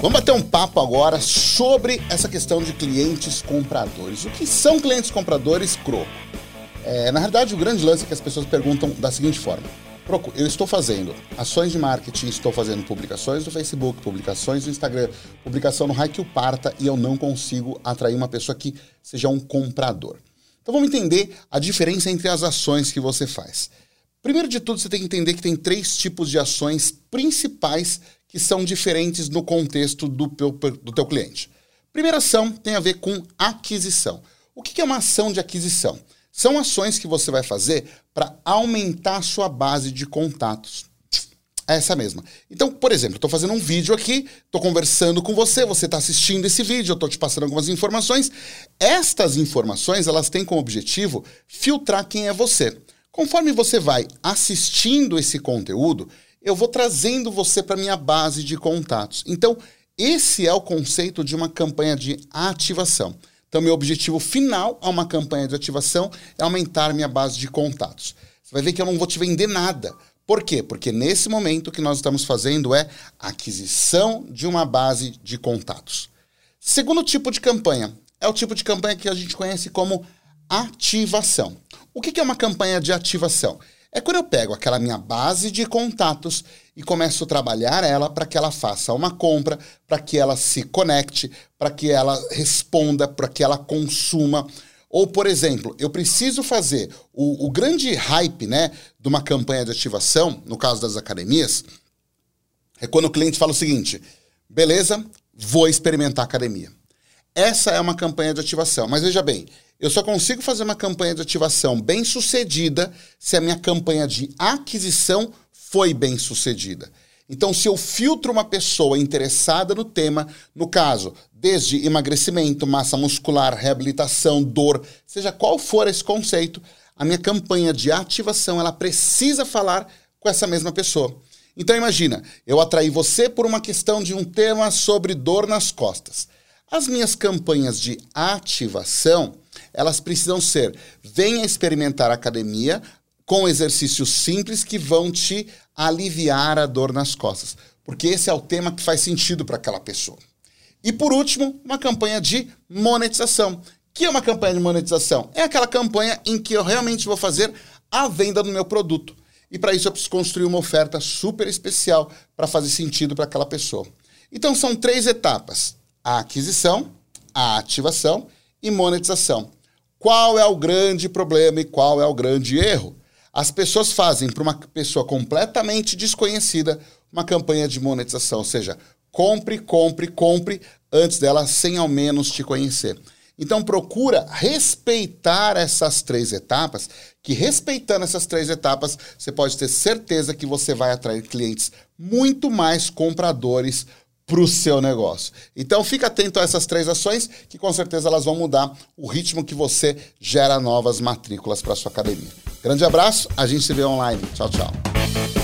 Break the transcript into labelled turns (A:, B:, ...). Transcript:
A: Vamos bater um papo agora sobre essa questão de clientes compradores. O que são clientes compradores, Cro? É, na verdade, o grande lance é que as pessoas perguntam da seguinte forma: eu estou fazendo ações de marketing, estou fazendo publicações no Facebook, publicações no Instagram, publicação no Hike Parta e eu não consigo atrair uma pessoa que seja um comprador. Então vamos entender a diferença entre as ações que você faz. Primeiro de tudo, você tem que entender que tem três tipos de ações principais que são diferentes no contexto do do teu cliente. Primeira ação tem a ver com aquisição. O que é uma ação de aquisição? São ações que você vai fazer para aumentar a sua base de contatos. É essa mesma. Então, por exemplo, estou fazendo um vídeo aqui, estou conversando com você, você está assistindo esse vídeo, eu estou te passando algumas informações. Estas informações, elas têm como objetivo filtrar quem é você. Conforme você vai assistindo esse conteúdo, eu vou trazendo você para minha base de contatos. Então, esse é o conceito de uma campanha de ativação. Então, meu objetivo final a uma campanha de ativação é aumentar minha base de contatos. Você vai ver que eu não vou te vender nada. Por quê? Porque nesse momento o que nós estamos fazendo é aquisição de uma base de contatos. Segundo tipo de campanha é o tipo de campanha que a gente conhece como ativação. O que é uma campanha de ativação? É quando eu pego aquela minha base de contatos e começo a trabalhar ela para que ela faça uma compra, para que ela se conecte, para que ela responda, para que ela consuma. Ou, por exemplo, eu preciso fazer o, o, grande hype né, de uma campanha de ativação, no caso das academias, é quando o cliente fala o seguinte: beleza, vou experimentar a academia. Essa é uma campanha de ativação. Mas veja bem, eu só consigo fazer uma campanha de ativação bem sucedida se a minha campanha de aquisição foi bem sucedida. Então, se eu filtro uma pessoa interessada no tema, no caso, desde emagrecimento, massa muscular, reabilitação, dor, seja qual for esse conceito, a minha campanha de ativação ela precisa falar com essa mesma pessoa. Então imagina, eu atraí você por uma questão de um tema sobre dor nas costas. As minhas campanhas de ativação, elas precisam ser: venha experimentar academia com exercícios simples que vão te aliviar a dor nas costas, porque esse é o tema que faz sentido para aquela pessoa. E por último, uma campanha de monetização. Que é uma campanha de monetização? É aquela campanha em que eu realmente vou fazer a venda do meu produto. E para isso eu preciso construir uma oferta super especial para fazer sentido para aquela pessoa. Então são três etapas: a aquisição, a ativação e monetização. Qual é o grande problema e qual é o grande erro? As pessoas fazem para uma pessoa completamente desconhecida uma campanha de monetização, ou seja, compre, compre, compre antes dela sem ao menos te conhecer. Então procura respeitar essas três etapas, que respeitando essas três etapas, você pode ter certeza que você vai atrair clientes muito mais compradores para o seu negócio. Então fica atento a essas três ações que com certeza elas vão mudar o ritmo que você gera novas matrículas para sua academia. Grande abraço, a gente se vê online. Tchau, tchau.